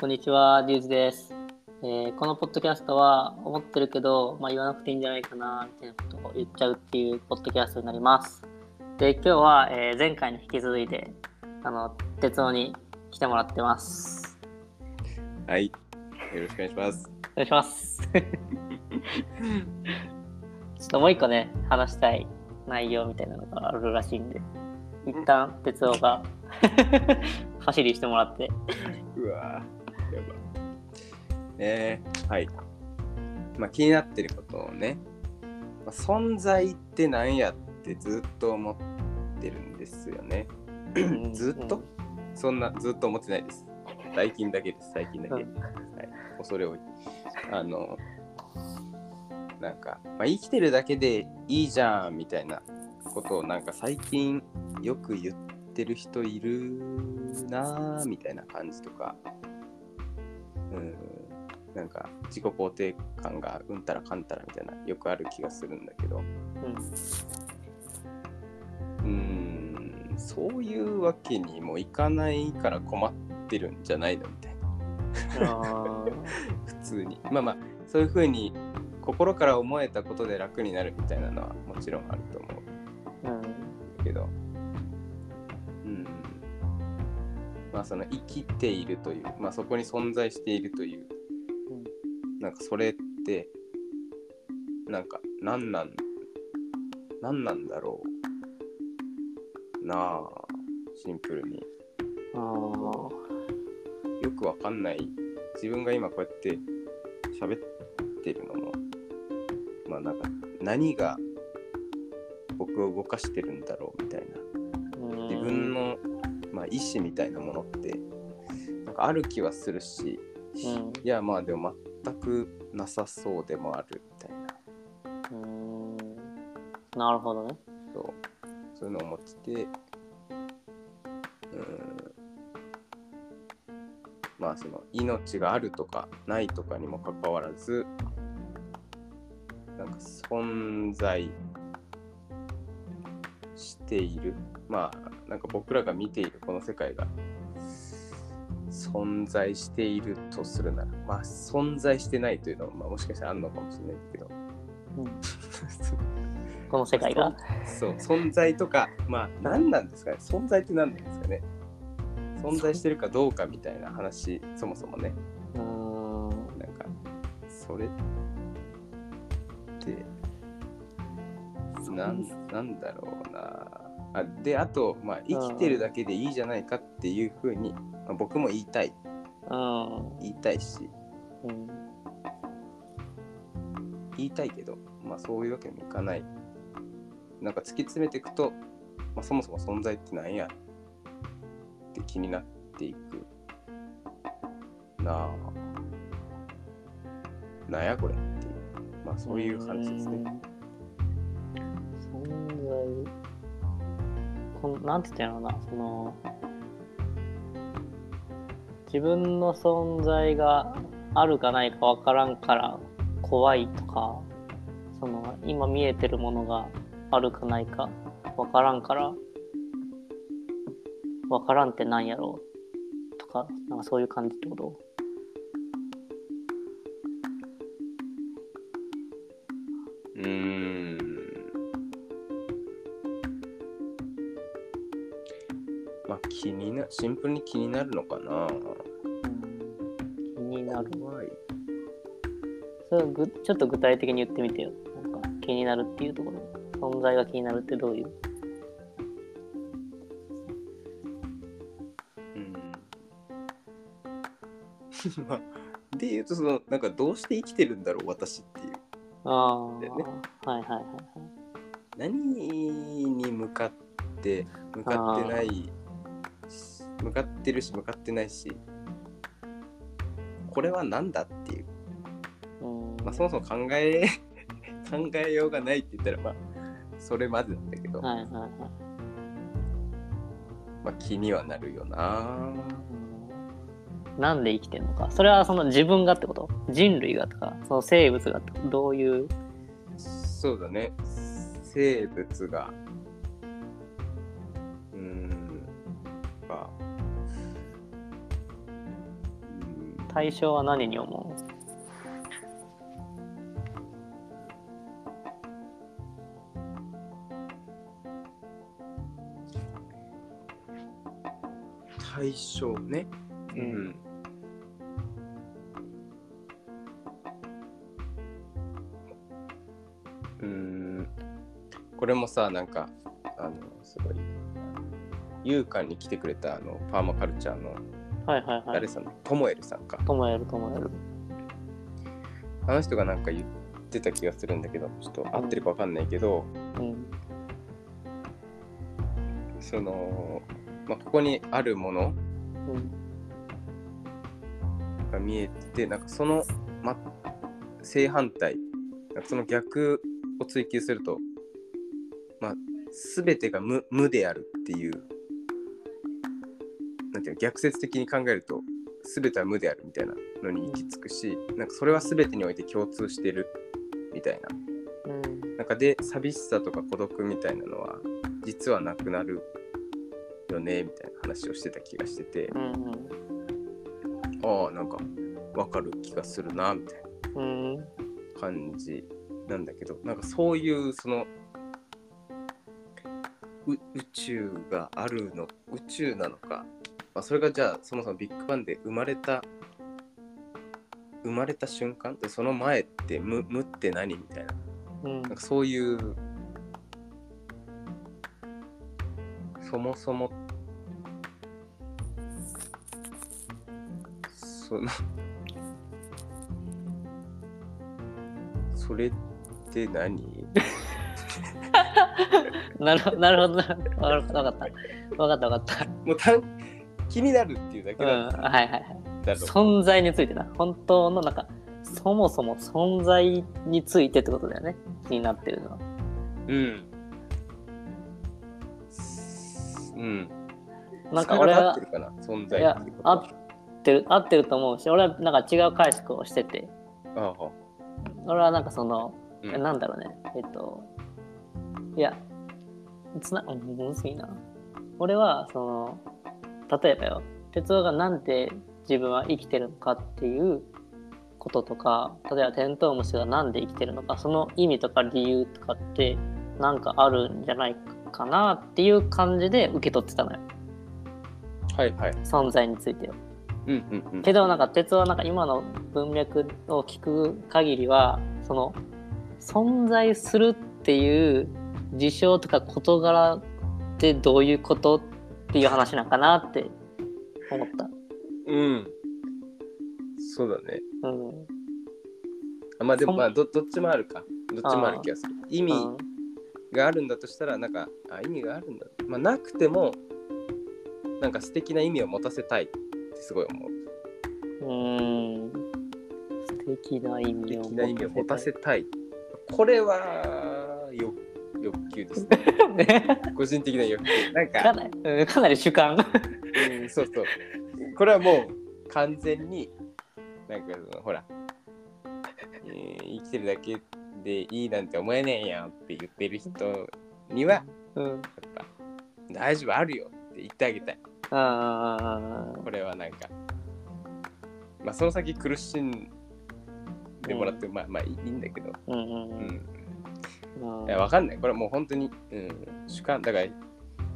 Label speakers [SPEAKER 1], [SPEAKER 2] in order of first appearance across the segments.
[SPEAKER 1] こんにちは、デューズです、えーこのポッドキャストは思ってるけど、まあ、言わなくていいんじゃないかなみたいなことを言っちゃうっていうポッドキャストになります。で、今日は、えー前回に引き続いて、あの、哲夫に来てもらってます。
[SPEAKER 2] はい。よろしくお願いします。
[SPEAKER 1] お願いします。ちょっともう一個ね、話したい内容みたいなのがあるらしいんで、一旦哲夫が 走りしてもらって。
[SPEAKER 2] うわぁ、やば。えー、はい。まあ気になってることをね、まあ、存在って何やってずっと思ってるんですよね。ずっと？そんなずっと思ってないです。最近だけです、最近だけ。はい、恐れ多い。あの、なんか、まあ、生きてるだけでいいじゃんみたいなことをなんか最近よく言ってる人いるなぁみたいな感じとか、うん、なんか自己肯定感がうんたらかんたらみたいなよくある気がするんだけど、
[SPEAKER 1] うん。
[SPEAKER 2] うん、そういうわけにもいかないから困ってるんじゃないのみたいな。普通に。まあまあそういうふうに心から思えたことで楽になるみたいなのはもちろんあると思
[SPEAKER 1] う
[SPEAKER 2] まあその生きているというまあそこに存在しているというなんかそれってなんか何なん何なんだろうなあシンプルに。
[SPEAKER 1] あー。
[SPEAKER 2] よくわかんない。自分が今こうやって喋ってるのもまあなんか何が僕を動かしてるんだろうみたいな。
[SPEAKER 1] うん。
[SPEAKER 2] 自分の、まあ、意思みたいなものってなんかある気はするし、
[SPEAKER 1] うん。
[SPEAKER 2] いやまあでも全くなさそうでもあるみたいな。
[SPEAKER 1] うん。なるほどね。
[SPEAKER 2] そう。そういうのを思っててうん。まあその命があるとかないとかにもかかわらずなんか存在している。まあなんか僕らが見ているこの世界が存在しているとするならまあ存在してないというのは、まあ、もしかしたらあるのかもしれないけど
[SPEAKER 1] この世界が。
[SPEAKER 2] そう、存在とか、まあ、何なんですかね、存在って何なんですかね。存在してるかどうかみたいな話、そもそもね、
[SPEAKER 1] うーん
[SPEAKER 2] なんか、それって、なんなんだろうな。あで、あと、まあ、生きてるだけでいいじゃないかっていうふうに、まあ、僕も言いたい、
[SPEAKER 1] うん。
[SPEAKER 2] 言いたいし、
[SPEAKER 1] うん。
[SPEAKER 2] 言いたいけど、まあ、そういうわけにもいかない。なんか突き詰めていくと、まあ、そもそも存在って何や？って気になっていく。なあ。なんやこれっていう、まあそういう感じですね。
[SPEAKER 1] なんて言ったんやろうなその自分の存在があるかないかわからんから怖いとかその今見えてるものがあるかないかわからんからわからんってなんやろうとかなんかそういう感じってこと？
[SPEAKER 2] シンプルに気になるのかな？
[SPEAKER 1] 気になる
[SPEAKER 2] 怖い。
[SPEAKER 1] それぐちょっと具体的に言ってみてよ。なんか気になるっていうところ。存在が気になるってどういう？
[SPEAKER 2] うん。まあ、で言うと、その、なんかどうして生きてるんだろう、私っていう。
[SPEAKER 1] ああ、
[SPEAKER 2] だよね
[SPEAKER 1] はいはいはいはい。
[SPEAKER 2] 何に向かって向かってない向かってるし向かってないしこれは何だっていう、
[SPEAKER 1] うん。
[SPEAKER 2] まあ、そもそも考え 考えようがないって言ったらまあそれまでなんだけど、
[SPEAKER 1] はいはいはい。
[SPEAKER 2] まあ、気にはなるよな。
[SPEAKER 1] うんなんで生きてんのか。それはその自分がってこと？人類がとか、その生物がどういう？
[SPEAKER 2] そうだね。生物が
[SPEAKER 1] 対象は何に思
[SPEAKER 2] 対象ね。
[SPEAKER 1] う、うん
[SPEAKER 2] うん。うん。これもさ、なんか、あの、すごい、勇敢に来てくれたあのパーマカルチャーの
[SPEAKER 1] はいはいはい。
[SPEAKER 2] 誰さん、ともえるさんか。
[SPEAKER 1] ともやるともやる
[SPEAKER 2] あの人がなんか言ってた気がするんだけど、ちょっと合ってるかわかんないけど、
[SPEAKER 1] うん
[SPEAKER 2] その、まあ、ここにあるもの
[SPEAKER 1] うん
[SPEAKER 2] が見えて、なんかその、ま、正反対、なんかその逆を追求すると、まあ、全てが無無であるっていう、なんていうの、逆説的に考えると、全ては無であるみたいなのに行き着くし、なんかそれは全てにおいて共通してるみたいな。
[SPEAKER 1] うん
[SPEAKER 2] なんかで、寂しさとか孤独みたいなのは、実はなくなるよねみたいな話をしてた気がしてて、
[SPEAKER 1] うん
[SPEAKER 2] ああ、なんかわかる気がするなみたいな。
[SPEAKER 1] うんうん
[SPEAKER 2] 感じなんだけどなんかそういうそのう宇宙があるの宇宙なのか、まあ、それがじゃあそもそもビッグバンで生まれた生まれた瞬間でその前って無無って何？みたいな。
[SPEAKER 1] うん。
[SPEAKER 2] なんかそういうそもそもそのそれって何？
[SPEAKER 1] なるほどなるほどなるほど。わかったわかったわかったわかった。
[SPEAKER 2] もう単気になるっていうだけ
[SPEAKER 1] うんはいはいはい。存在についてな。本当のなんかそもそも存在についてってことだよね。気になってるのは。
[SPEAKER 2] うん。うん。
[SPEAKER 1] なんか俺は
[SPEAKER 2] 合ってるかな？存在
[SPEAKER 1] 合ってる合ってると思うし俺はなんか違う解釈をしてて。
[SPEAKER 2] ああ。
[SPEAKER 1] 俺はなんかその、
[SPEAKER 2] うん。
[SPEAKER 1] なんだろうね。えっといやつなうんむずいな。俺はその例えばよ。哲夫がなんで自分は生きてるのかっていうこととか例えばテントウムシがなんで生きてるのかその意味とか理由とかってなんかあるんじゃないかなっていう感じで受け取ってたのよ。
[SPEAKER 2] はいはい。
[SPEAKER 1] 存在についてよ
[SPEAKER 2] うんうんうん。
[SPEAKER 1] けどなんか鉄はなんか今の文脈を聞く限りはその存在するっていう事象とか事柄ってどういうことっていう話なんかなって思った。
[SPEAKER 2] うん。そうだね。
[SPEAKER 1] うん。
[SPEAKER 2] あまあでもまあどどっちもあるか。どっちもある気がする。意味
[SPEAKER 1] うん。
[SPEAKER 2] があるんだとしたらなんかあ意味があるんだ。まあなくてもなんか素敵な意味を持たせたいってすごい思う。
[SPEAKER 1] うーん。素敵な意
[SPEAKER 2] 素
[SPEAKER 1] 味を
[SPEAKER 2] 敵な意味を持たせたい。これは欲欲求ですね。
[SPEAKER 1] ね。
[SPEAKER 2] 個人的な欲求。なんか。
[SPEAKER 1] かなりうんかなり主観。
[SPEAKER 2] うんそうそう。これはもう完全になんかそのほら、えー生きてるだけでいいなんて思えねえよって言ってる人にはや
[SPEAKER 1] うん。
[SPEAKER 2] っぱ大丈夫あるよって言ってあげたい。
[SPEAKER 1] あ
[SPEAKER 2] これはなんか。まあその先苦しんでもらって、まあまあいいんだけど、
[SPEAKER 1] うんうん
[SPEAKER 2] う
[SPEAKER 1] うん
[SPEAKER 2] ん、いやわかんない。これはもう本当に、うん、主観。だから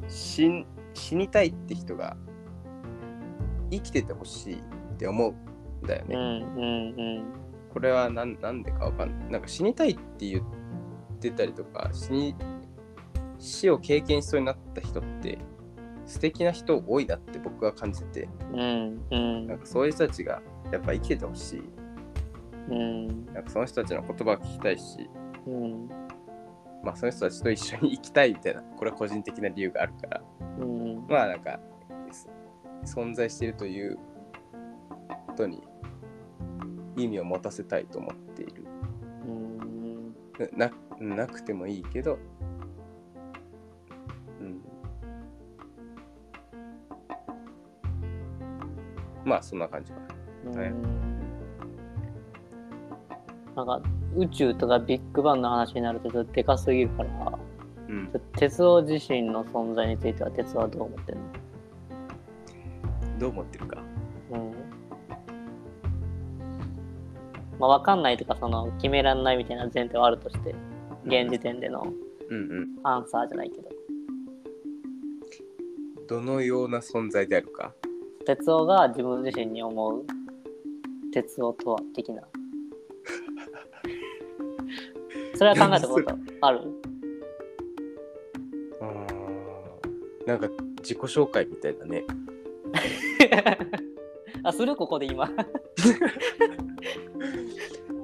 [SPEAKER 2] 死ん死にたいって人が生きててほしいって思うんだよね、
[SPEAKER 1] うんうん
[SPEAKER 2] これはなんなんでかわかんない。なんか死にたいって言ってたりとか死に死を経験しそうになった人って素敵な人多いなって僕は感じてて。
[SPEAKER 1] うんうんうん。
[SPEAKER 2] なんかそういう人たちがやっぱ生きててほしい。
[SPEAKER 1] うん。
[SPEAKER 2] なんかその人たちの言葉を聞きたいし。
[SPEAKER 1] うん
[SPEAKER 2] まあその人たちと一緒に生きたいみたいなこれは個人的な理由があるから。
[SPEAKER 1] うん。
[SPEAKER 2] まあなんかそ存在しているということに意味を持たせたいと思っている。
[SPEAKER 1] うん。
[SPEAKER 2] ななくてもいいけど、うん、まあそんな感じかな。はい。
[SPEAKER 1] なんか宇宙とかビッグバンの話になるとちょっとでかすぎるから
[SPEAKER 2] うん、
[SPEAKER 1] 鉄夫自身の存在については鉄夫はどう思ってる
[SPEAKER 2] どう思ってるか。
[SPEAKER 1] の、まあ、分かんないとかその決めらんないみたいな前提はあるとして現時点での
[SPEAKER 2] うんうん。
[SPEAKER 1] アンサーじゃないけど
[SPEAKER 2] どのような存在であるか。
[SPEAKER 1] 哲夫が自分自身に思う哲夫とは的なそれは考えたことある？
[SPEAKER 2] なんか自己紹介みたいだね。
[SPEAKER 1] あする？ここで今。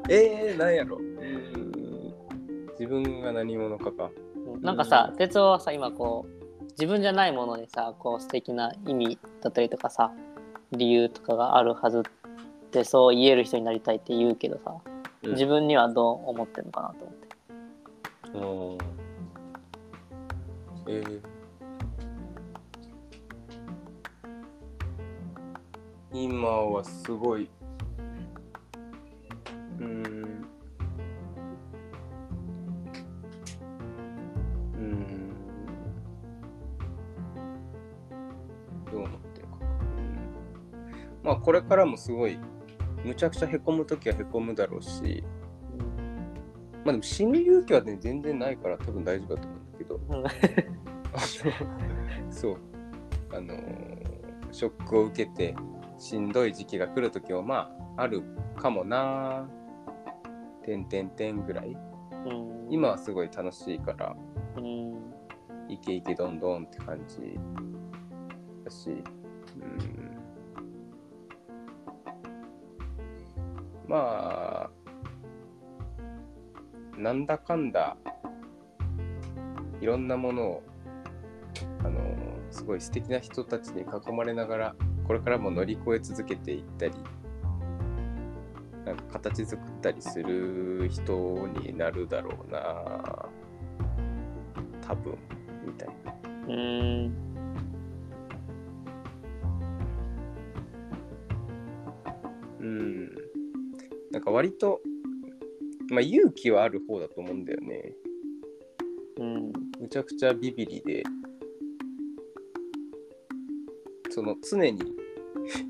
[SPEAKER 2] えー、なんやろ。自分が何者かか。
[SPEAKER 1] なんかさ哲夫はさ今こう自分じゃないものにさこう素敵な意味だったりとかさ理由とかがあるはずってそう言える人になりたいって言うけどさ、
[SPEAKER 2] うん
[SPEAKER 1] 自分にはどう思ってるのかなと思って
[SPEAKER 2] うんえー今はすごい。うーん。うーん。どう思ってるか。うんまあこれからもすごい、むちゃくちゃへこむときはへこむだろうし、まあでも死ぬ勇気はね全然ないから多分大丈夫だと思うんだけど、そう。あのーショックを受けてしんどい時期が来る時もまああるかもなてんてんてんぐらい。
[SPEAKER 1] うん。
[SPEAKER 2] 今はすごい楽しいから
[SPEAKER 1] うん。
[SPEAKER 2] イケイケどんどんって感じだしまあなんだかんだいろんなものをあのすごい素敵な人たちに囲まれながらこれからも乗り越え続けていったりなんか形作ったりする人になるだろうな多分みたいな。なんか割とまあ勇気はある方だと思うんだよね。
[SPEAKER 1] うん。
[SPEAKER 2] むちゃくちゃビビリで。その常に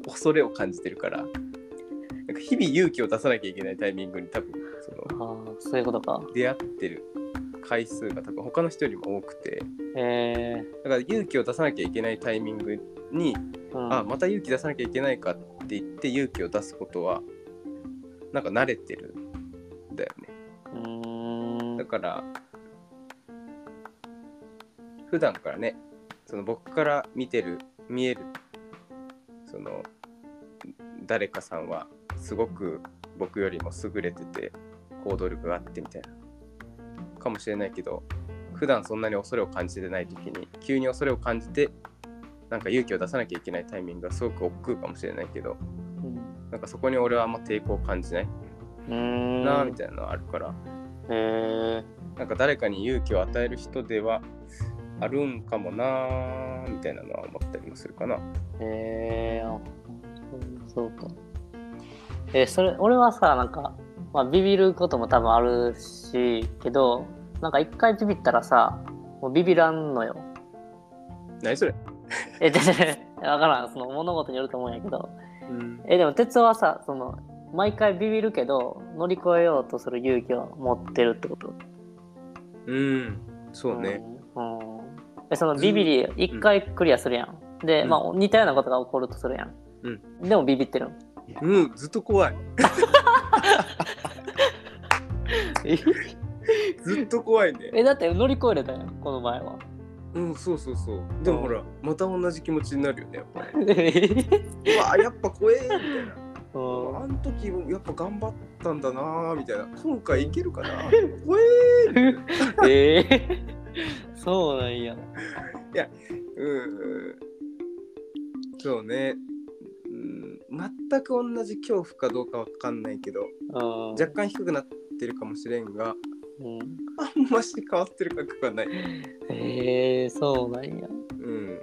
[SPEAKER 2] 恐れを感じてるから。なんか日々勇気を出さなきゃいけないタイミングに多分その
[SPEAKER 1] ああそういうことか。
[SPEAKER 2] 出会ってる回数が多分他の人よりも多くて。
[SPEAKER 1] え
[SPEAKER 2] だから勇気を出さなきゃいけないタイミングに、
[SPEAKER 1] ーうん、
[SPEAKER 2] あまた勇気出さなきゃいけないかって言って勇気を出すことはなんか慣れてるんだよね。だから普段からねその僕から見てる見えるその誰かさんはすごく僕よりも優れてて行動力があってみたいな。かもしれないけど普段そんなに恐れを感じてない時に急に恐れを感じてなんか勇気を出さなきゃいけないタイミングがすごく億劫かもしれないけど
[SPEAKER 1] うん
[SPEAKER 2] なんかそこに俺はあんま抵抗を感じない。なみたいなのはあるから。
[SPEAKER 1] へえ
[SPEAKER 2] なんか誰かに勇気を与える人ではあるんかもなーみたいなのは思ったりもするかな。
[SPEAKER 1] へえあそうか。えそれ俺はさなんか、まあ、ビビることも多分あるしけどなんか一回ビビったらさもうビビらんのよ。
[SPEAKER 2] 何それ？
[SPEAKER 1] え、全然、わからん。その物事によると思うんやけど。
[SPEAKER 2] うん。
[SPEAKER 1] え、でも、哲夫はさ、その、毎回ビビるけど、乗り越えようとする勇気を持ってるってこと？
[SPEAKER 2] うん。そうね。
[SPEAKER 1] うん。うんえ、そのビビり、一回クリアするやん。で、
[SPEAKER 2] うん
[SPEAKER 1] まあ、似たようなことが起こるとするやん。
[SPEAKER 2] うん。
[SPEAKER 1] でも、ビビってるん。
[SPEAKER 2] うん、ずっと怖い。ずっと怖いね。
[SPEAKER 1] え、だって乗り越えれたやん、この前は。
[SPEAKER 2] うん、そうそうそう。でもほら、また同じ気持ちになるよね、やっぱり。
[SPEAKER 1] う
[SPEAKER 2] わ、やっぱ怖えみたいな。
[SPEAKER 1] うん
[SPEAKER 2] あの時やっぱ頑張ったんだなーみたいな。今回いけるかな怖え
[SPEAKER 1] えー、そうなんや。
[SPEAKER 2] うん。そうね。うん、全く同じ恐怖かどうかわかんないけど、
[SPEAKER 1] うん。
[SPEAKER 2] 若干低くなってるかもしれんが、
[SPEAKER 1] うん、
[SPEAKER 2] あんまし変わってる感覚はない。
[SPEAKER 1] えー、そうなんや。
[SPEAKER 2] うん。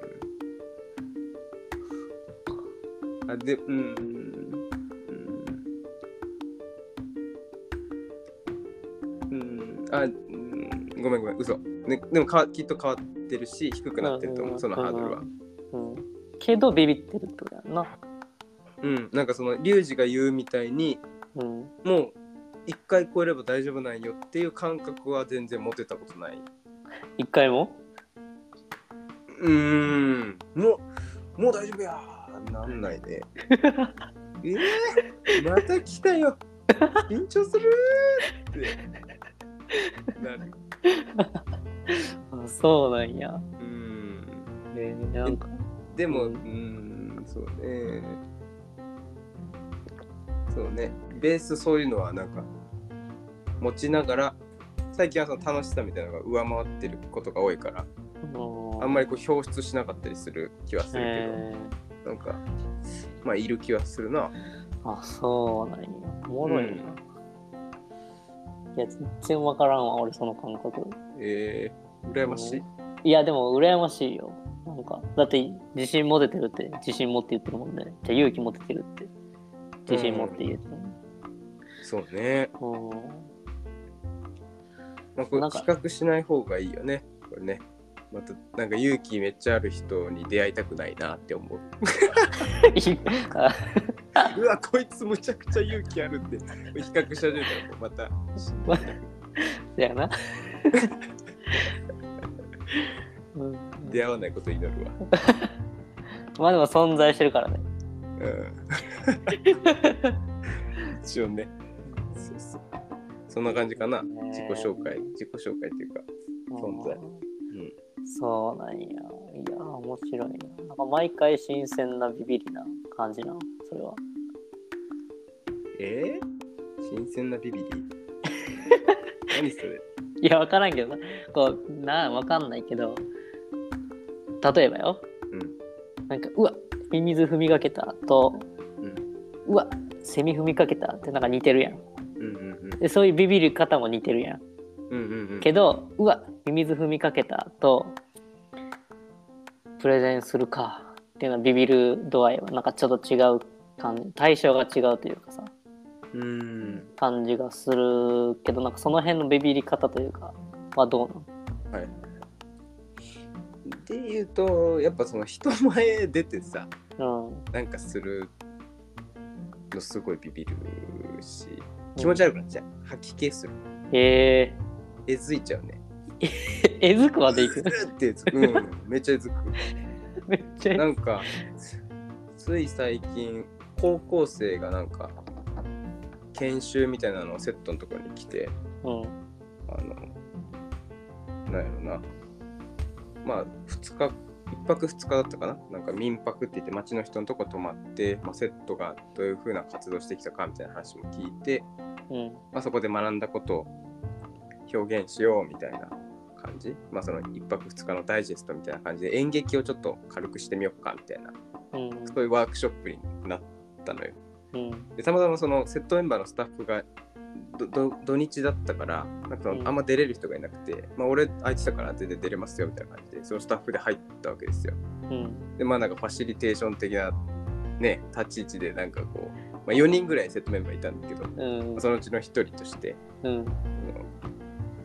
[SPEAKER 2] あ、で、うん。うん。うん。あ、うん、ごめんごめん、嘘。ね、でもかわきっと変わってるし、低くなってると思う、そのハードルは。
[SPEAKER 1] うん。けどビビってるってことやんな。
[SPEAKER 2] うん、なんかそのリュウジが言うみたいに、
[SPEAKER 1] うん。
[SPEAKER 2] もう一回超えれば大丈夫なんよっていう感覚は全然持てたことない。
[SPEAKER 1] 一回も？
[SPEAKER 2] うーん。もうもう大丈夫や。ーなんないね。え？ー、また来たよ。緊張するーって。なる。
[SPEAKER 1] あそうなんや。
[SPEAKER 2] うーん。
[SPEAKER 1] えー、なんか、
[SPEAKER 2] でも、う
[SPEAKER 1] ん、
[SPEAKER 2] そうね。そうね。ベースそういうのはなんか、持ちながら、最近はその楽しさみたいなのが上回ってることが多いから、あんま
[SPEAKER 1] り
[SPEAKER 2] りこう表出しなかったりする気はする
[SPEAKER 1] え
[SPEAKER 2] けど、なんか、まあ、いる気はするな。
[SPEAKER 1] ー、あ、そうなんや。おもろいな。
[SPEAKER 2] うん
[SPEAKER 1] いや、全然わからんわ、俺その感覚。
[SPEAKER 2] えー、羨ましい。
[SPEAKER 1] いや、でも羨ましいよ。なんか、だって自信持ててるって、自信持って言ってるもんね。じゃあ勇気持ててるって、自信持って言えてるもんね。
[SPEAKER 2] そうね。
[SPEAKER 1] うん
[SPEAKER 2] まあ、これ比較しない方がいいよね。これね。また、なんか勇気めっちゃある人に出会いたくないなって思う。
[SPEAKER 1] あ
[SPEAKER 2] うわ、こいつむちゃくちゃ勇気あるって、比較し始めたらまた、
[SPEAKER 1] ま そやな。うん
[SPEAKER 2] 出会わないことを祈るわ。
[SPEAKER 1] まあでも存在してるからね。
[SPEAKER 2] うん。一応ね。そうそう。そんな感じかな。
[SPEAKER 1] ね
[SPEAKER 2] 自己紹介。自己紹介っていうか。存在うん。
[SPEAKER 1] そうなんや。いや、面白いな。なんか毎回新鮮なビビりな感じな、それは。
[SPEAKER 2] えー、新鮮なビビリ？何それ？
[SPEAKER 1] いや、わからんけどな。こう、な、わかんないけど、例えばよ、
[SPEAKER 2] うん。
[SPEAKER 1] なんか、うわ、ミミズ踏みかけたと、
[SPEAKER 2] うん。
[SPEAKER 1] うわ、セミ踏みかけたってなんか似てるやん。で、そういうビビる方も似てるやん。
[SPEAKER 2] うんうんうん。
[SPEAKER 1] けど、うわ、ミミズ踏みかけたと、プレゼンするかっていうのはビビる度合いはなんかちょっと違う感じ、対象が違うというかさ、
[SPEAKER 2] うーん。
[SPEAKER 1] 感じがするけど、なんかその辺のビビり方というか、はどうなの
[SPEAKER 2] はい。で言うと、やっぱその人前出てさ、
[SPEAKER 1] うん。
[SPEAKER 2] なんかするのすごいビビるし、気持ち悪くなっちゃう。吐き気する。
[SPEAKER 1] え
[SPEAKER 2] えずいちゃうね。
[SPEAKER 1] ー、えずくまでいく
[SPEAKER 2] うってえずく。うん。めっちゃえずく。
[SPEAKER 1] めっちゃ
[SPEAKER 2] なんか、つい最近、高校生がなんか、研修みたいなのをセットのところに来て、
[SPEAKER 1] うん。
[SPEAKER 2] あの、なんやろな。まあ、2日、1泊2日だったかな？なんか民泊って言って町の人のとこ泊まって、まあ、セットがどういう風な活動してきたかみたいな話も聞いて、
[SPEAKER 1] うん。
[SPEAKER 2] まあ、そこで学んだことを表現しようみたいな感じ。まあ、その1泊2日のダイジェストみたいな感じで演劇をちょっと軽くしてみようかみたいな、
[SPEAKER 1] うん。
[SPEAKER 2] そういうワークショップになったのよ。
[SPEAKER 1] うん。
[SPEAKER 2] でたまたまそのセットメンバーのスタッフがどど土日だったからなんかあんま出れる人がいなくて、まあ、俺空いてたから全然出れますよみたいな感じでそのスタッフで入ったわけですよ
[SPEAKER 1] うん。
[SPEAKER 2] でまあなんかファシリテーション的なね立ち位置でなんかこう、まあ、4人ぐらいセットメンバーいたんだけど、
[SPEAKER 1] うん。
[SPEAKER 2] そのうちの1人として
[SPEAKER 1] うん。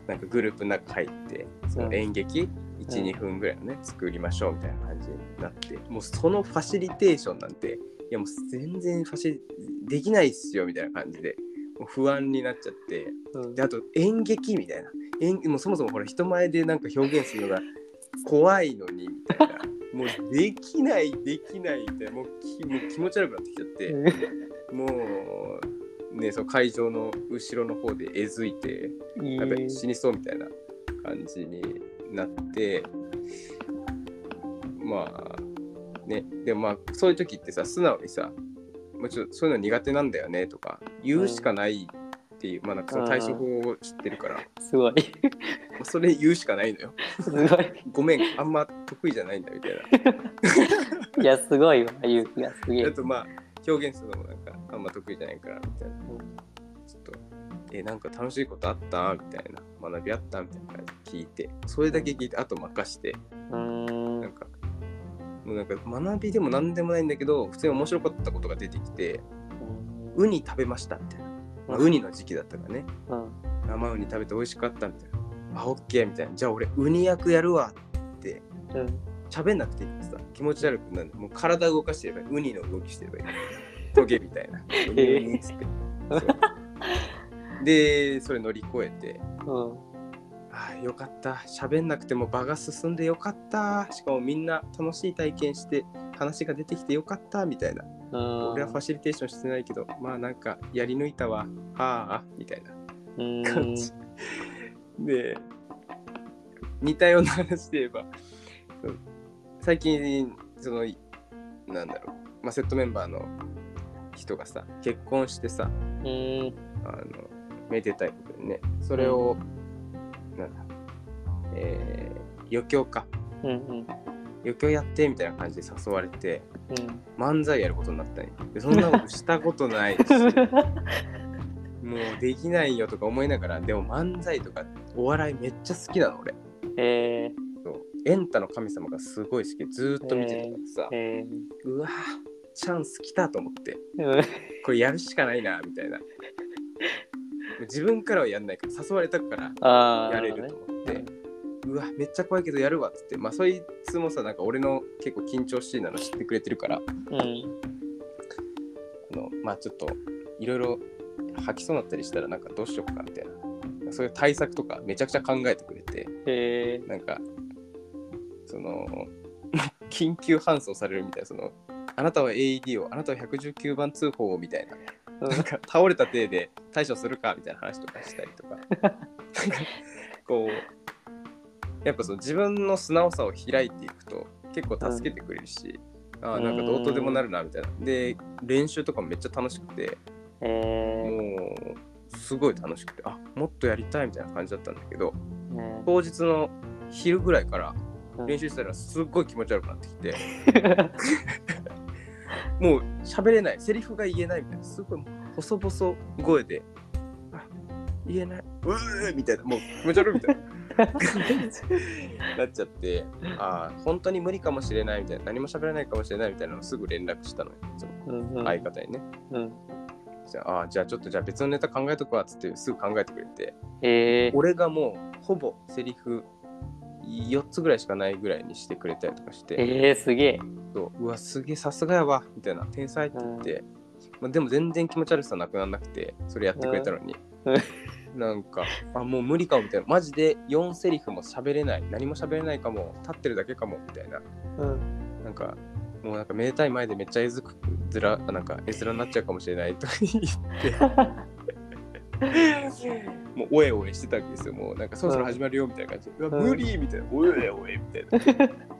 [SPEAKER 2] なんかグループの中入ってその演劇12、分ぐらいのね作りましょうみたいな感じになってもうそのファシリテーションなんていやもう全然ファシリできないっすよみたいな感じでもう不安になっちゃって
[SPEAKER 1] うん。
[SPEAKER 2] であと演劇みたいな。演もうそもそもほら人前でなんか表現するのが怖いのにみたいな。もうできないできないみたいな。もうきもう気持ち悪くなってきちゃって もうねそう会場の後ろの方でえずいて
[SPEAKER 1] いい
[SPEAKER 2] やべ死にそうみたいな感じになってまあねでもまあそういう時ってさ素直にさもうちょっとそういうの苦手なんだよねとか言うしかないっていう、まあなんかその対処法を知ってるから、も
[SPEAKER 1] すごい。
[SPEAKER 2] うそれ言うしかないのよ
[SPEAKER 1] すごい。
[SPEAKER 2] ごめんあんま得意じゃないんだみたいな い
[SPEAKER 1] や、すごいわ、勇気がすげえ
[SPEAKER 2] あ。とまあ表現するのもなんかあんま得意じゃないからみたいなちょっとえなんか楽しいことあった？みたいな学びあった？みたいな感じで聞いてそれだけ聞いてあと任して。なんか、もうなんか学びでも何でもないんだけど、普通に面白かったことが出てきて、ウニ食べましたみたいな。まあ、ウニの時期だったからね。
[SPEAKER 1] うん。
[SPEAKER 2] 生ウニ食べて美味しかったみたいな。あ、オッケーみたいな。じゃあ俺、ウニ役やるわって、
[SPEAKER 1] うん。
[SPEAKER 2] 喋んなくていいってさ、気持ち悪くなる。もう体動かしてればいい。ウニの動きしてればいい。トゲみたいな。でそれ乗り越えて。
[SPEAKER 1] うん。
[SPEAKER 2] ああよかった。喋んなくても場が進んでよかった。しかもみんな楽しい体験して話が出てきてよかった。みたいな。
[SPEAKER 1] うん。
[SPEAKER 2] 俺はファシリテーションしてないけどまあなんかやり抜いたわ。ああ。みたいな。
[SPEAKER 1] うん。
[SPEAKER 2] 感じ。で似たような話で言えば最近そのなんだろう、まあ、セットメンバーの人がさ結婚してさ
[SPEAKER 1] うん。
[SPEAKER 2] あのめでたいことにねそれを、なんだえー余興か
[SPEAKER 1] うん。うん。
[SPEAKER 2] 余興やってみたいな感じで誘われて
[SPEAKER 1] うん。
[SPEAKER 2] 漫才やることになったんよでそんなことしたことないし もうできないよとか思いながらでも漫才とかお笑いめっちゃ好きなの俺
[SPEAKER 1] え
[SPEAKER 2] そうエンタの神様がすごい好きでずーっと見てたからさ
[SPEAKER 1] ー、、え
[SPEAKER 2] うわーチャンス来たと思って。
[SPEAKER 1] ー、
[SPEAKER 2] これやるしかないなみたいな。自分からはやんないから誘われたから。やれると思って、うわめっちゃ怖いけどやるわっつって。まあそいつもさなんか俺の結構緊張しいなの知ってくれてるから。
[SPEAKER 1] うん。
[SPEAKER 2] あのまあちょっといろいろ吐きそうになったりしたらなんかどうしようかみたいな。そういう対策とかめちゃくちゃ考えてくれて。
[SPEAKER 1] え
[SPEAKER 2] なんかその 緊急搬送されるみたいなそのあなたは AED をあなたは119番通報をみたいな。
[SPEAKER 1] ー、
[SPEAKER 2] なんか倒れた体で対処するかみたいな話とかしたりとか。なんかこうやっぱその自分の素直さを開いていくと結構助けてくれるし、ああなんかどうとでもなるなみたいな。で練習とかもめっちゃ楽しくて
[SPEAKER 1] え
[SPEAKER 2] もうすごい楽しくてあもっとやりたいみたいな感じだったんだけど当日の昼ぐらいから
[SPEAKER 1] うん。
[SPEAKER 2] 練習したらすっごい気持ち悪くなってきて もう喋れない。セリフが言えないみたいな。すごい細々声であ言えない。うーみたいな。もう気持ち悪いみたいな。なっちゃってああ本当に無理かもしれないみたいな。何も喋れないかもしれないみたいなのをすぐ連絡したのよ。相方にね、
[SPEAKER 1] うん。
[SPEAKER 2] じゃああーじゃあちょっとじゃあ別のネタ考えとくわっつってすぐ考えてくれて。
[SPEAKER 1] えー、
[SPEAKER 2] 俺がもうほぼセリフ4つぐらいしかないぐらいにしてくれたりとかして、
[SPEAKER 1] えー、すげえ。
[SPEAKER 2] そう。うわすげえさすがやわ。みたいな。天才って言って、まあ、でも全然気持ち悪さなくならなくてそれやってくれたのに、なんかあもう無理かもみたいな。マジで4セリフも喋れない。何も喋れないかも。立ってるだけかもみたいな。
[SPEAKER 1] うん。
[SPEAKER 2] なんかもうなんかめでたい前でめっちゃ絵づくずらなんか絵面になっちゃうかもしれないとか言って もうおえおえしてたわけですよ。もうなんかそろそろ始まるよみたいな感じで、うわ
[SPEAKER 1] うん。
[SPEAKER 2] 無理みたいな。おえおえみたいな。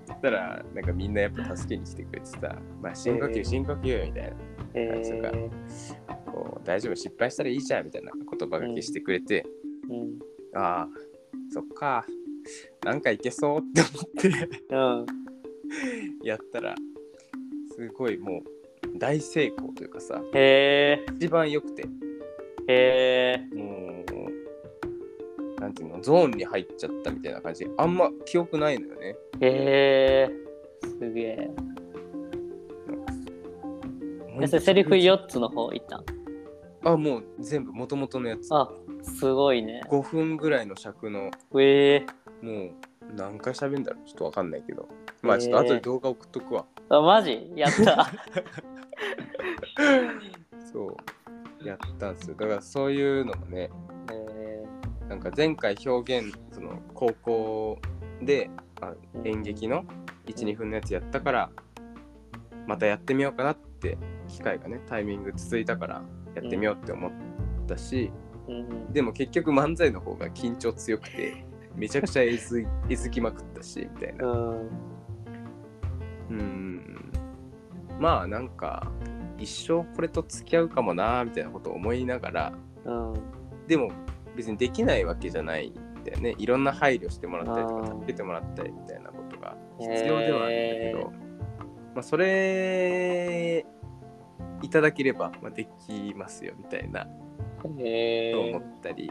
[SPEAKER 2] そしたらなんかみんなやっぱ助けに来てくれてさまあ深呼
[SPEAKER 1] えー
[SPEAKER 2] 吸深呼吸みたいな。
[SPEAKER 1] え
[SPEAKER 2] そうか。
[SPEAKER 1] ー、
[SPEAKER 2] こう大丈夫。失敗したらいいじゃんみたいな言葉がけしてくれて、
[SPEAKER 1] うん。
[SPEAKER 2] ああそっか。なんかいけそうって思って。
[SPEAKER 1] うん。
[SPEAKER 2] やったらすごいもう大成功というかさ。
[SPEAKER 1] え
[SPEAKER 2] 一番良くて
[SPEAKER 1] ー、え
[SPEAKER 2] もうなんていうのゾーンに入っちゃったみたいな感じ。あんま記憶ないのよね。
[SPEAKER 1] ー、えー、すげえ。えそれセリフ4つの方いったん
[SPEAKER 2] あもう全部もともとのやつ。
[SPEAKER 1] あ、すごいね。
[SPEAKER 2] 5分ぐらいの尺の
[SPEAKER 1] えー、
[SPEAKER 2] もう何回喋るんだろう？ちょっとわかんないけど。まあちょっと後で動画送っとくわ、
[SPEAKER 1] あ、マジ？やった。
[SPEAKER 2] そうやったんですよ。だからそういうのもね
[SPEAKER 1] え
[SPEAKER 2] なんか前回表現その高校であ演劇の12分のやつやったからまたやってみようかなって機会がねタイミング続いたからやってみようって思ったし、
[SPEAKER 1] ー、うん。
[SPEAKER 2] でも結局漫才の方が緊張強くてめちゃくちゃえずい えずきまくったしみたいな。
[SPEAKER 1] うん。
[SPEAKER 2] うん。まあなんか一生これと付き合うかもなみたいなことを思いながら
[SPEAKER 1] うん。
[SPEAKER 2] でも別にできないわけじゃないんだよねいろんな配慮してもらったりとか助けてもらったりみたいなことが必要ではあるんだけど、まあ、それいただければ、まあ、できますよみたいな
[SPEAKER 1] え
[SPEAKER 2] と思ったり、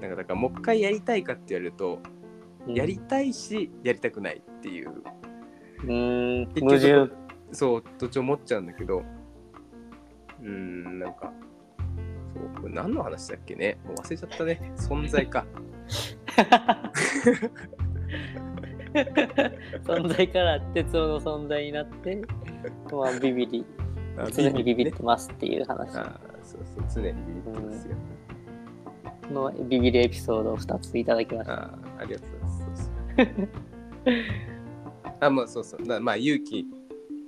[SPEAKER 2] なんかだからもう一回やりたいかって言われると、
[SPEAKER 1] ー、
[SPEAKER 2] やりたいしやりたくないっていう
[SPEAKER 1] うん。
[SPEAKER 2] 結
[SPEAKER 1] 矛盾。
[SPEAKER 2] 局そうどっちも思っちゃうんだけどうーんなんかそうこれ何の話だっけねもう忘れちゃったね存在か
[SPEAKER 1] 存在から鉄夫の存在になって、まあ、ビビり、
[SPEAKER 2] あ
[SPEAKER 1] 常にビビっ
[SPEAKER 2] ね
[SPEAKER 1] てますっていう話。
[SPEAKER 2] あーそうそう、常にビビってますよ。
[SPEAKER 1] このビビりエピソードを2ついただきました。
[SPEAKER 2] ああ、ありがとうございます。そうそうあ、まあそうそう。だまあ勇気、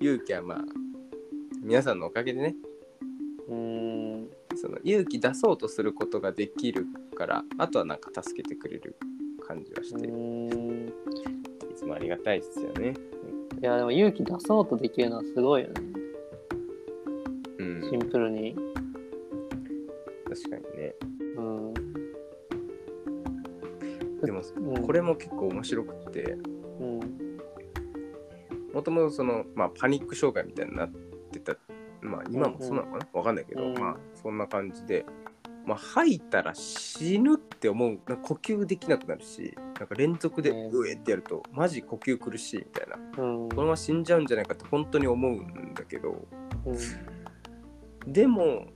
[SPEAKER 2] 勇気はまあ、皆さんのおかげでね、
[SPEAKER 1] うーん。
[SPEAKER 2] その勇気出そうとすることができるから、あとはなんか助けてくれる感じはして、いつもありがたいですよね。
[SPEAKER 1] いやでも勇気出そうとできるのはすごいよね。
[SPEAKER 2] うん、
[SPEAKER 1] シンプルに。
[SPEAKER 2] 確かにね。
[SPEAKER 1] うん。
[SPEAKER 2] でも、
[SPEAKER 1] うん
[SPEAKER 2] これも結構面白くて、
[SPEAKER 1] うん。
[SPEAKER 2] もともとその、まあ、パニック障害みたいになってあ、今もそうなのかな、わかんないけど、
[SPEAKER 1] うん。
[SPEAKER 2] まあ、そんな感じで、まあ、吐いたら死ぬって思う、なんか呼吸できなくなるし、なんか連続で
[SPEAKER 1] うん。
[SPEAKER 2] うえってやると、マジ呼吸苦しいみたいな、
[SPEAKER 1] うん。
[SPEAKER 2] このまま死んじゃうんじゃないかって本当に思うんだけど、
[SPEAKER 1] うん。
[SPEAKER 2] でも、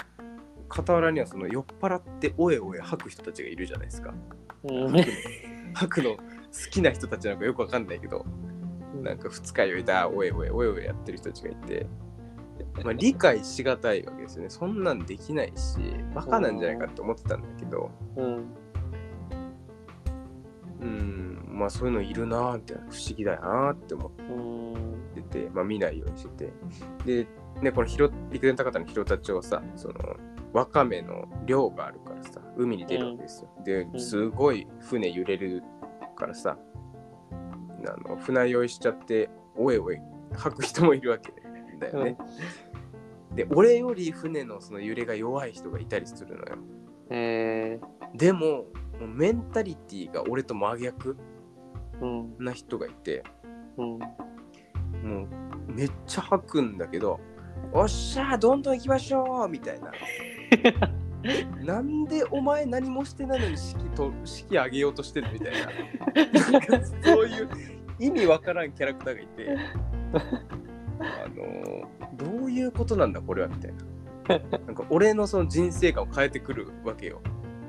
[SPEAKER 2] 傍らにはその酔っ払っておえおえ吐く人たちがいるじゃないですか。
[SPEAKER 1] うん。
[SPEAKER 2] 吐くの好きな人たちなんかよくわかんないけど、なんか二日酔いだ、おえおえおえおえやってる人たちがいて、まあ、理解しがたいわけですよね。そんなんできないし、バカなんじゃないかって思ってたんだけど、
[SPEAKER 1] うん。
[SPEAKER 2] うん、まあそういうのいるなーみたいな、不思議だなーって思
[SPEAKER 1] うん。
[SPEAKER 2] ってて、まあ見ないようにしてて。で、ね、この広陸前高田の広田町はさ、その、わかめの漁があるからさ、海に出るわけですよ。で
[SPEAKER 1] う、ん
[SPEAKER 2] すごい船揺れるからさ、あの船酔いしちゃって、おえおえ吐く人もいるわけだよね。で、俺より船のその揺れが弱い人がいたりするのよ。
[SPEAKER 1] え
[SPEAKER 2] でも、もうメンタリティが俺と真逆
[SPEAKER 1] ー。うん。
[SPEAKER 2] な人がいて、
[SPEAKER 1] うん。
[SPEAKER 2] もうめっちゃ吐くんだけど、おっしゃー、どんどん行きましょうみたいな。なんでお前何もしてないのに式と式上げようとしてるみたいな。なんかそういう意味わからんキャラクターがいて、あのーどういうことなんだこれはみたいな。なんか俺のその人生観を変えてくるわけよ。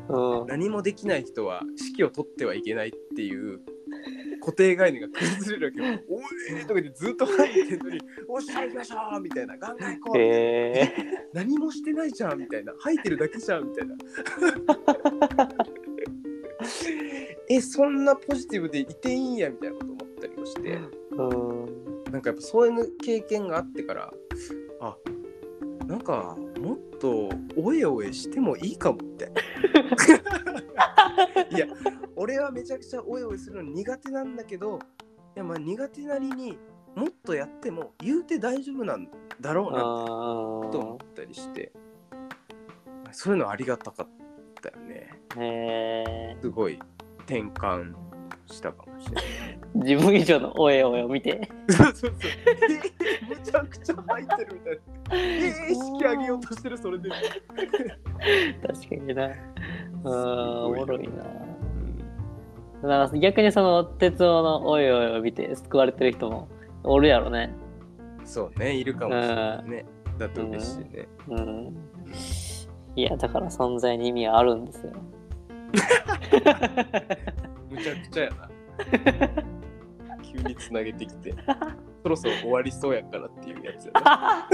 [SPEAKER 1] うん。
[SPEAKER 2] 何もできない人は指揮を取ってはいけないっていう固定概念が崩れるわけよ。おいとかでずっと入ってんのに、おっしゃ行きましょうみたいな、ガンガン行こうみたいな
[SPEAKER 1] え
[SPEAKER 2] 何もしてないじゃんみたいな、吐いてるだけじゃんみたいな。え、そんなポジティブでいていいんやみたいなこと思ったりもして、
[SPEAKER 1] ー。うん。
[SPEAKER 2] なんかやっぱそういう経験があってから、あなんかもっとおえおえしてもいいかもみた いや、俺はめちゃくちゃおえおえするの苦手なんだけど、いやまあ苦手なりにもっとやっても言うて大丈夫なんだろうな
[SPEAKER 1] あ
[SPEAKER 2] と思ったりして、そういうのありがたかったよね。すごい転換したかもしれない。
[SPEAKER 1] ー、自分以上のおえおえを見て。
[SPEAKER 2] そうそうそう。えー、むちゃくちゃ入ってるみたいな。えー、式上げようとしてる、それで。
[SPEAKER 1] 確かにな。あーおもろいな。
[SPEAKER 2] うん
[SPEAKER 1] だから逆にその哲夫のおいおいを見て救われてる人もおるやろね。
[SPEAKER 2] そうね、いるかもしれないね。だと嬉しいね。
[SPEAKER 1] うん。いや、だから存在に意味はあるんですよ。
[SPEAKER 2] むちゃくちゃやな。急につなげてきて、そろそろ終わりそうやからっていうやつやな。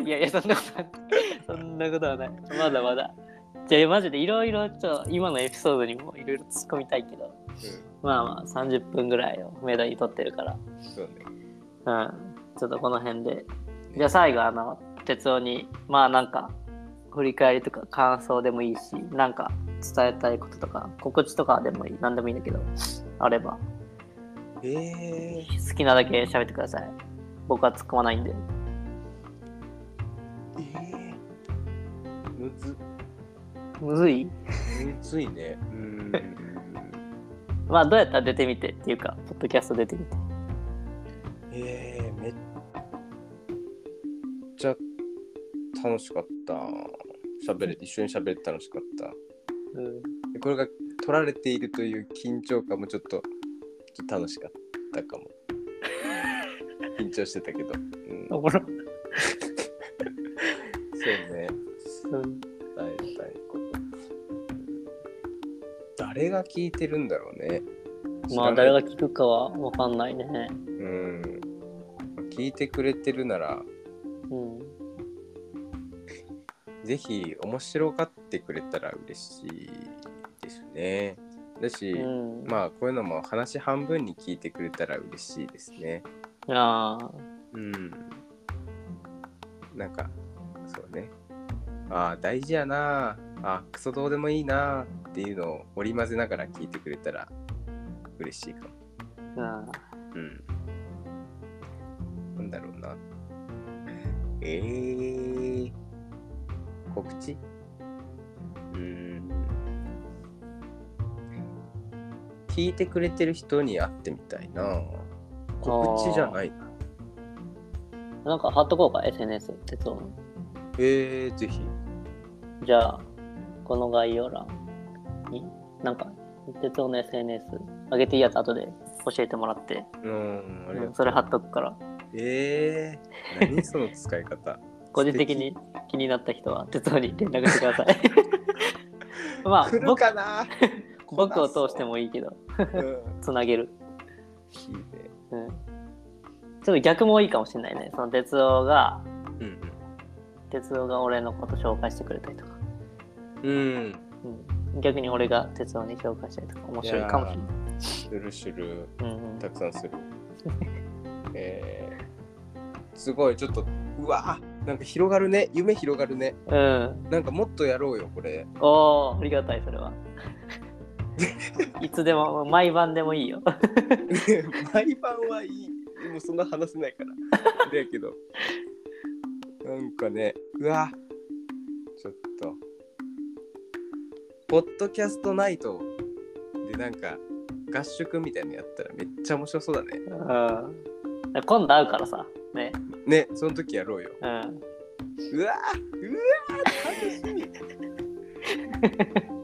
[SPEAKER 1] いやいや、そんなことはない。そんなことはない。まだまだ。じゃあ、マジでいろいろ、ちょっと今のエピソードにもいろいろ突っ込みたいけど、まあまあ30分ぐらいをメドにとってるから、
[SPEAKER 2] うん、そうね。
[SPEAKER 1] うん。ちょっとこの辺で。じゃあ最後、あの、哲夫に、まあなんか、振り返りとか感想でもいいし、なんか伝えたいこととか、告知とかでもいい、なんでもいいんだけど、あれば、
[SPEAKER 2] え
[SPEAKER 1] 好きなだけ喋ってください。僕は突っ込まないんで。
[SPEAKER 2] ー、えー、むず、
[SPEAKER 1] むずい？
[SPEAKER 2] むずいね。うーん。
[SPEAKER 1] まあどうやったら出てみてっていうか、ポッドキャスト出てみて。
[SPEAKER 2] えー、めっちゃ楽しかった。喋れ、一緒に喋れて楽しかった。
[SPEAKER 1] うん。
[SPEAKER 2] でこれが取られているという緊張感もちょっとちょっと楽しかったかも。緊張してたけど。うん、
[SPEAKER 1] おもろ。
[SPEAKER 2] そうね。
[SPEAKER 1] うん。
[SPEAKER 2] 伝えたいこと。誰が聞いてるんだろうね。
[SPEAKER 1] まあ誰が聞くかはわかんないね。
[SPEAKER 2] うん。聞いてくれてるなら、
[SPEAKER 1] うん。
[SPEAKER 2] ぜひ面白がってくれたら嬉しいですね。だし、
[SPEAKER 1] うん。
[SPEAKER 2] まあこういうのも話半分に聞いてくれたら嬉しいですね。
[SPEAKER 1] ああ。
[SPEAKER 2] うん。なんか、そうね。ああ、大事やなあクソどうでもいいなっていうのを織り交ぜながら聞いてくれたら嬉しいかも。てくれてる人に会ってみたいな。告知じゃないな。
[SPEAKER 1] なんか貼っとこうか、SNS、鉄道の。
[SPEAKER 2] えー、ぜひ。
[SPEAKER 1] じゃあ、この概要欄に、なんか、鉄道の SNS 上げていいやつ後で教えてもらって、
[SPEAKER 2] うん、ありがとう。
[SPEAKER 1] うんそれ貼っとくから、
[SPEAKER 2] えー、何その使い方？
[SPEAKER 1] 個人的に気になった人は鉄道に連絡してください。まあ
[SPEAKER 2] 来る
[SPEAKER 1] 僕、
[SPEAKER 2] かな？
[SPEAKER 1] 僕を通してもいいけど、
[SPEAKER 2] うん。
[SPEAKER 1] つなげる。
[SPEAKER 2] いいね。
[SPEAKER 1] うん。ちょっと逆もいいかもしれないね。その鉄道が、
[SPEAKER 2] うん
[SPEAKER 1] 鉄道が俺のこと紹介してくれたりとか、
[SPEAKER 2] うん。うん。
[SPEAKER 1] うん、逆に俺が鉄道に紹介したりとか面白いかもしれない。
[SPEAKER 2] するする。たくさんする。えー、すごい、ちょっと、うわなんか広がるね。夢広がるね。
[SPEAKER 1] うん。
[SPEAKER 2] なんかもっとやろうよ、これ。
[SPEAKER 1] おー、ありがたい、それは。いつでも、毎晩でもいいよ。
[SPEAKER 2] 毎晩はいい。もうそんな話せないから。だけど。なんかね、うわちょっと。ポッドキャストナイトでなんか合宿みたいなのやったらめっちゃ面白そうだね。
[SPEAKER 1] うん。今度会うからさ。ね。
[SPEAKER 2] ね、その時やろうよ。
[SPEAKER 1] うん。
[SPEAKER 2] うわうわ楽しみ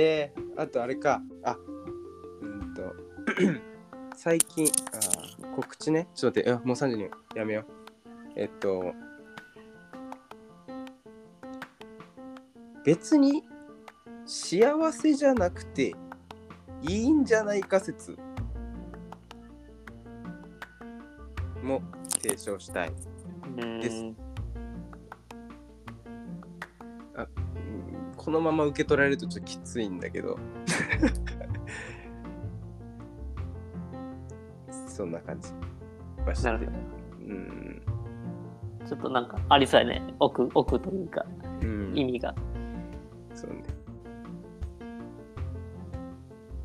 [SPEAKER 2] えー、あとあれか。あ、うんと、最近、あー告知ね。ちょっと待って、あもう3時にやめよう。えっと、別に幸せじゃなくていいんじゃないか説も提唱したい。
[SPEAKER 1] うん
[SPEAKER 2] ですうんこのまま受け取られるとちょっときついんだけど。そんな感じ。はして
[SPEAKER 1] なるほ
[SPEAKER 2] うん、
[SPEAKER 1] ど。ちょっとなんかありそうやね。奥、奥というか、
[SPEAKER 2] うん、
[SPEAKER 1] 意味が。
[SPEAKER 2] そうね。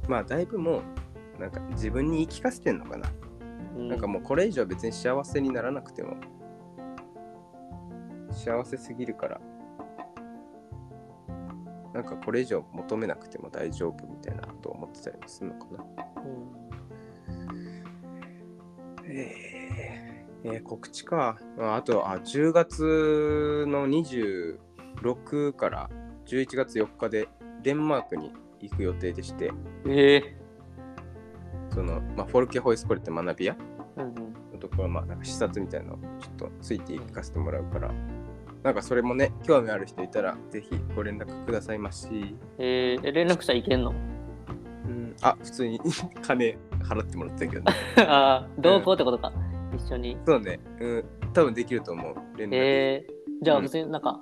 [SPEAKER 2] まあだいぶもうなんか自分に言い聞かせてんのかな、
[SPEAKER 1] うん。
[SPEAKER 2] なんかもうこれ以上別に幸せにならなくても。幸せすぎるからなんかこれ以上求めなくても大丈夫みたいなことを思ってたりもするのかな。えー、えー告知か。ああとあ10月の26から11月4日でデンマークに行く予定でして。
[SPEAKER 1] うんええ
[SPEAKER 2] その、まあ、フォルケホイスコレって学び屋
[SPEAKER 1] うんうん。
[SPEAKER 2] のところ、まあ、なんか視察みたいなのをちょっとついていかせてもらうから、なんかそれもね、興味ある人いたら、ぜひご連絡くださいまし。
[SPEAKER 1] えー、連絡したらいけんの？
[SPEAKER 2] うん、あ、普通に 金払ってもらってたけどね。
[SPEAKER 1] ああ、同行ってことか？一緒に？
[SPEAKER 2] そうね、うん、多分できると思う。連絡。
[SPEAKER 1] えー、じゃあ
[SPEAKER 2] うん
[SPEAKER 1] 別になんか、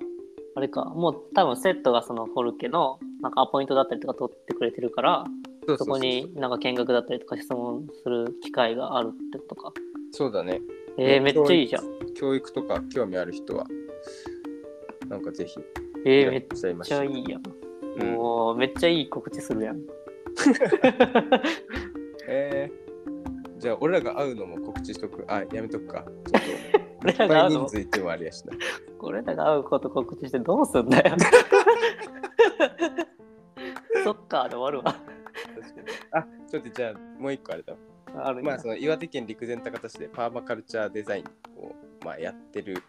[SPEAKER 1] あれか、もう多分セットがそのフォルケのなんかアポイントだったりとか取ってくれてるから、
[SPEAKER 2] そ
[SPEAKER 1] こになんか見学だったりとか質問する機会があるってことか。
[SPEAKER 2] そうだね。
[SPEAKER 1] えー、めっちゃいいじゃん。
[SPEAKER 2] 教育とか興味ある人は、なんかぜひ、
[SPEAKER 1] えー、めっちゃいいやん。
[SPEAKER 2] うん
[SPEAKER 1] もうめっちゃいい告知するやん。
[SPEAKER 2] えー、じゃあ、俺らが会うのも告知しとく？あ、やめとくか。ちょっと、
[SPEAKER 1] 俺らが会うの？
[SPEAKER 2] 人数もあれやしな。
[SPEAKER 1] これらが会うこと告知してどうすんだよ。そっかで終わるわ。
[SPEAKER 2] あ、ちょっとじゃあ、もう一個あれだ。
[SPEAKER 1] あ
[SPEAKER 2] まあ、その岩手県陸前高田市でパーマカルチャーデザインを、まあ、やってる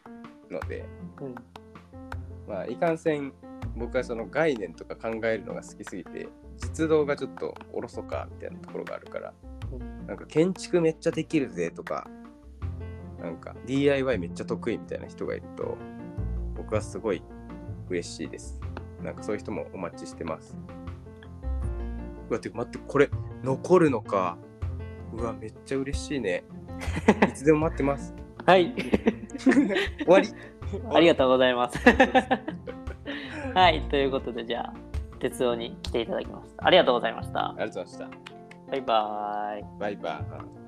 [SPEAKER 2] ので、
[SPEAKER 1] うん
[SPEAKER 2] まあ、いかんせん僕はその概念とか考えるのが好きすぎて実動がちょっとおろそかみたいなところがあるから、
[SPEAKER 1] う
[SPEAKER 2] なんか建築めっちゃできるぜとかなんか DIY めっちゃ得意みたいな人がいると僕はすごい嬉しいです。なんかそういう人もお待ちしてます。うわてか待ってこれ残るのか。うわめっちゃ嬉しいね。いつでも待ってます。
[SPEAKER 1] はい。
[SPEAKER 2] 終わり
[SPEAKER 1] ありがとうございます。はい、ということで、じゃあ、哲夫に来ていただきました。ありがとうございました。
[SPEAKER 2] ありがとうございました。
[SPEAKER 1] バイバーイ。
[SPEAKER 2] バイバイ。